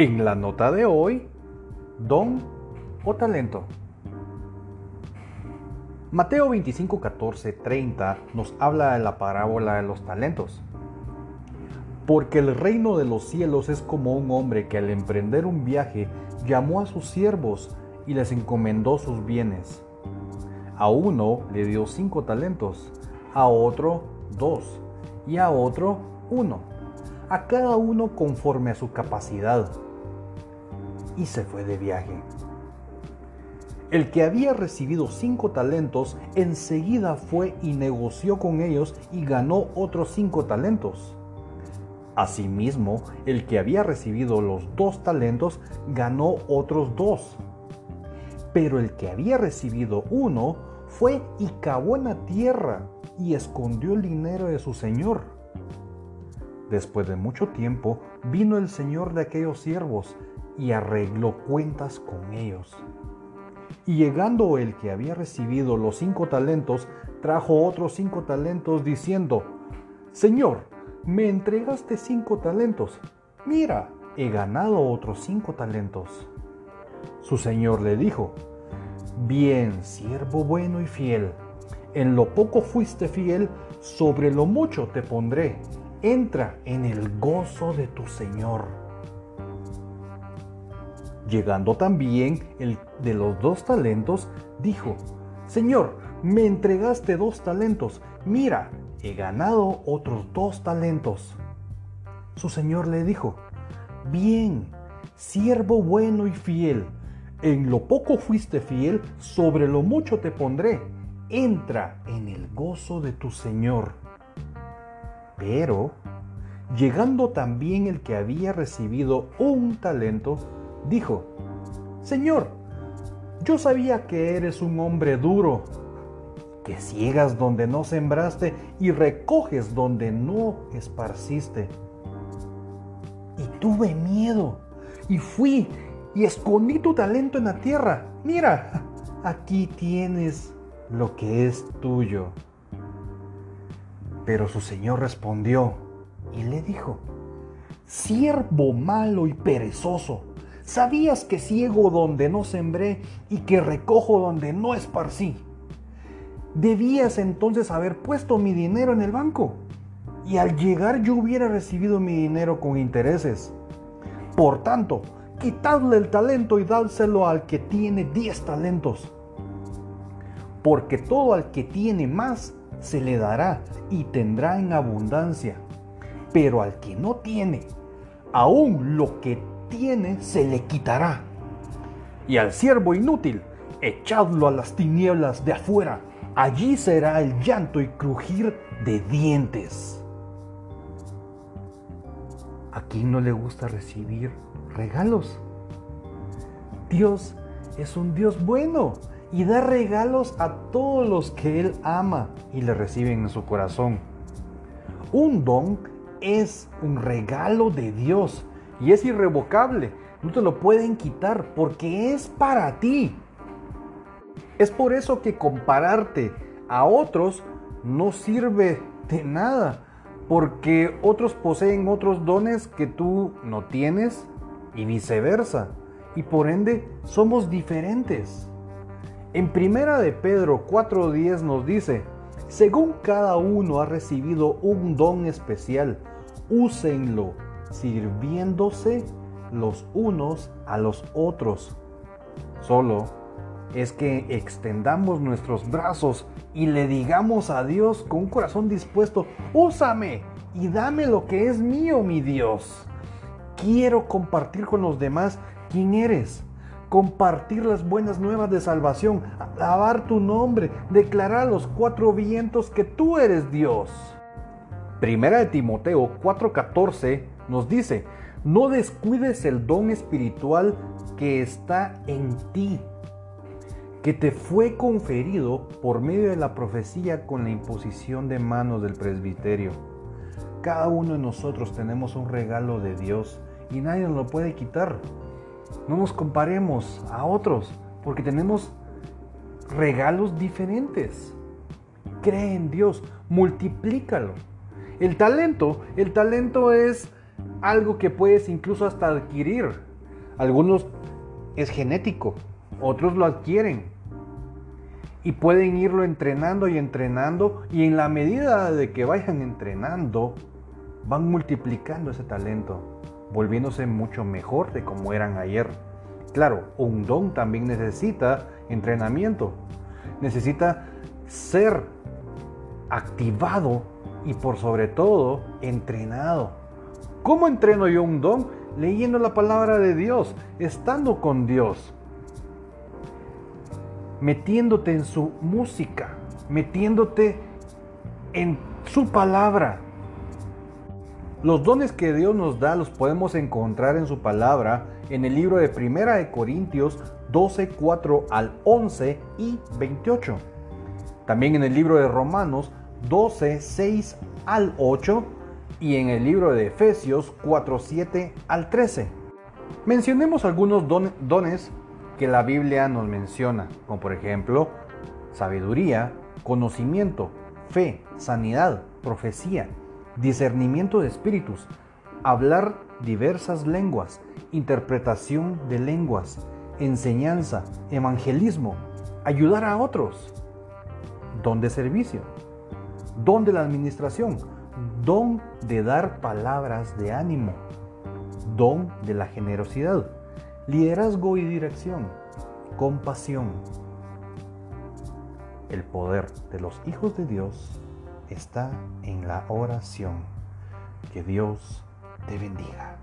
En la nota de hoy, don o talento. Mateo 25, 14, 30 nos habla de la parábola de los talentos. Porque el reino de los cielos es como un hombre que al emprender un viaje llamó a sus siervos y les encomendó sus bienes. A uno le dio cinco talentos, a otro dos y a otro uno, a cada uno conforme a su capacidad y se fue de viaje. El que había recibido cinco talentos enseguida fue y negoció con ellos y ganó otros cinco talentos. Asimismo, el que había recibido los dos talentos ganó otros dos. Pero el que había recibido uno fue y cavó en la tierra y escondió el dinero de su señor. Después de mucho tiempo vino el señor de aquellos siervos y arregló cuentas con ellos. Y llegando el que había recibido los cinco talentos, trajo otros cinco talentos diciendo, Señor, me entregaste cinco talentos. Mira, he ganado otros cinco talentos. Su señor le dijo, Bien, siervo bueno y fiel, en lo poco fuiste fiel, sobre lo mucho te pondré. Entra en el gozo de tu señor. Llegando también el de los dos talentos, dijo, Señor, me entregaste dos talentos, mira, he ganado otros dos talentos. Su señor le dijo, Bien, siervo bueno y fiel, en lo poco fuiste fiel, sobre lo mucho te pondré, entra en el gozo de tu señor. Pero, llegando también el que había recibido un talento, dijo, Señor, yo sabía que eres un hombre duro, que ciegas donde no sembraste y recoges donde no esparciste. Y tuve miedo y fui y escondí tu talento en la tierra. Mira, aquí tienes lo que es tuyo. Pero su señor respondió y le dijo, siervo malo y perezoso ¿Sabías que ciego donde no sembré y que recojo donde no esparcí? Debías entonces haber puesto mi dinero en el banco y al llegar yo hubiera recibido mi dinero con intereses. Por tanto, quitadle el talento y dárselo al que tiene diez talentos. Porque todo al que tiene más se le dará y tendrá en abundancia. Pero al que no tiene, aún lo que tiene se le quitará. Y al siervo inútil, echadlo a las tinieblas de afuera. Allí será el llanto y crujir de dientes. ¿A quién no le gusta recibir regalos? Dios es un Dios bueno y da regalos a todos los que Él ama y le reciben en su corazón. Un don es un regalo de Dios y es irrevocable. No te lo pueden quitar porque es para ti. Es por eso que compararte a otros no sirve de nada, porque otros poseen otros dones que tú no tienes y viceversa, y por ende somos diferentes. En primera de Pedro 4:10 nos dice, según cada uno ha recibido un don especial, úsenlo sirviéndose los unos a los otros. Solo es que extendamos nuestros brazos y le digamos a Dios con un corazón dispuesto, úsame y dame lo que es mío, mi Dios. Quiero compartir con los demás quién eres, compartir las buenas nuevas de salvación, alabar tu nombre, declarar a los cuatro vientos que tú eres Dios. Primera de Timoteo 4:14 nos dice, no descuides el don espiritual que está en ti, que te fue conferido por medio de la profecía con la imposición de manos del presbiterio. Cada uno de nosotros tenemos un regalo de Dios y nadie nos lo puede quitar. No nos comparemos a otros porque tenemos regalos diferentes. Cree en Dios, multiplícalo. El talento, el talento es algo que puedes incluso hasta adquirir. Algunos es genético, otros lo adquieren. Y pueden irlo entrenando y entrenando y en la medida de que vayan entrenando, van multiplicando ese talento, volviéndose mucho mejor de como eran ayer. Claro, un don también necesita entrenamiento, necesita ser activado y por sobre todo entrenado. ¿Cómo entreno yo un don? Leyendo la palabra de Dios, estando con Dios, metiéndote en su música, metiéndote en su palabra. Los dones que Dios nos da los podemos encontrar en su palabra en el libro de Primera de Corintios 12, 4 al 11 y 28. También en el libro de Romanos 12, 6 al 8 y en el libro de Efesios 4, 7 al 13. Mencionemos algunos dones que la Biblia nos menciona, como por ejemplo sabiduría, conocimiento, fe, sanidad, profecía, discernimiento de espíritus, hablar diversas lenguas, interpretación de lenguas, enseñanza, evangelismo, ayudar a otros, don de servicio, don de la administración, don de dar palabras de ánimo, don de la generosidad, liderazgo y dirección, compasión. El poder de los hijos de Dios está en la oración. Que Dios te bendiga.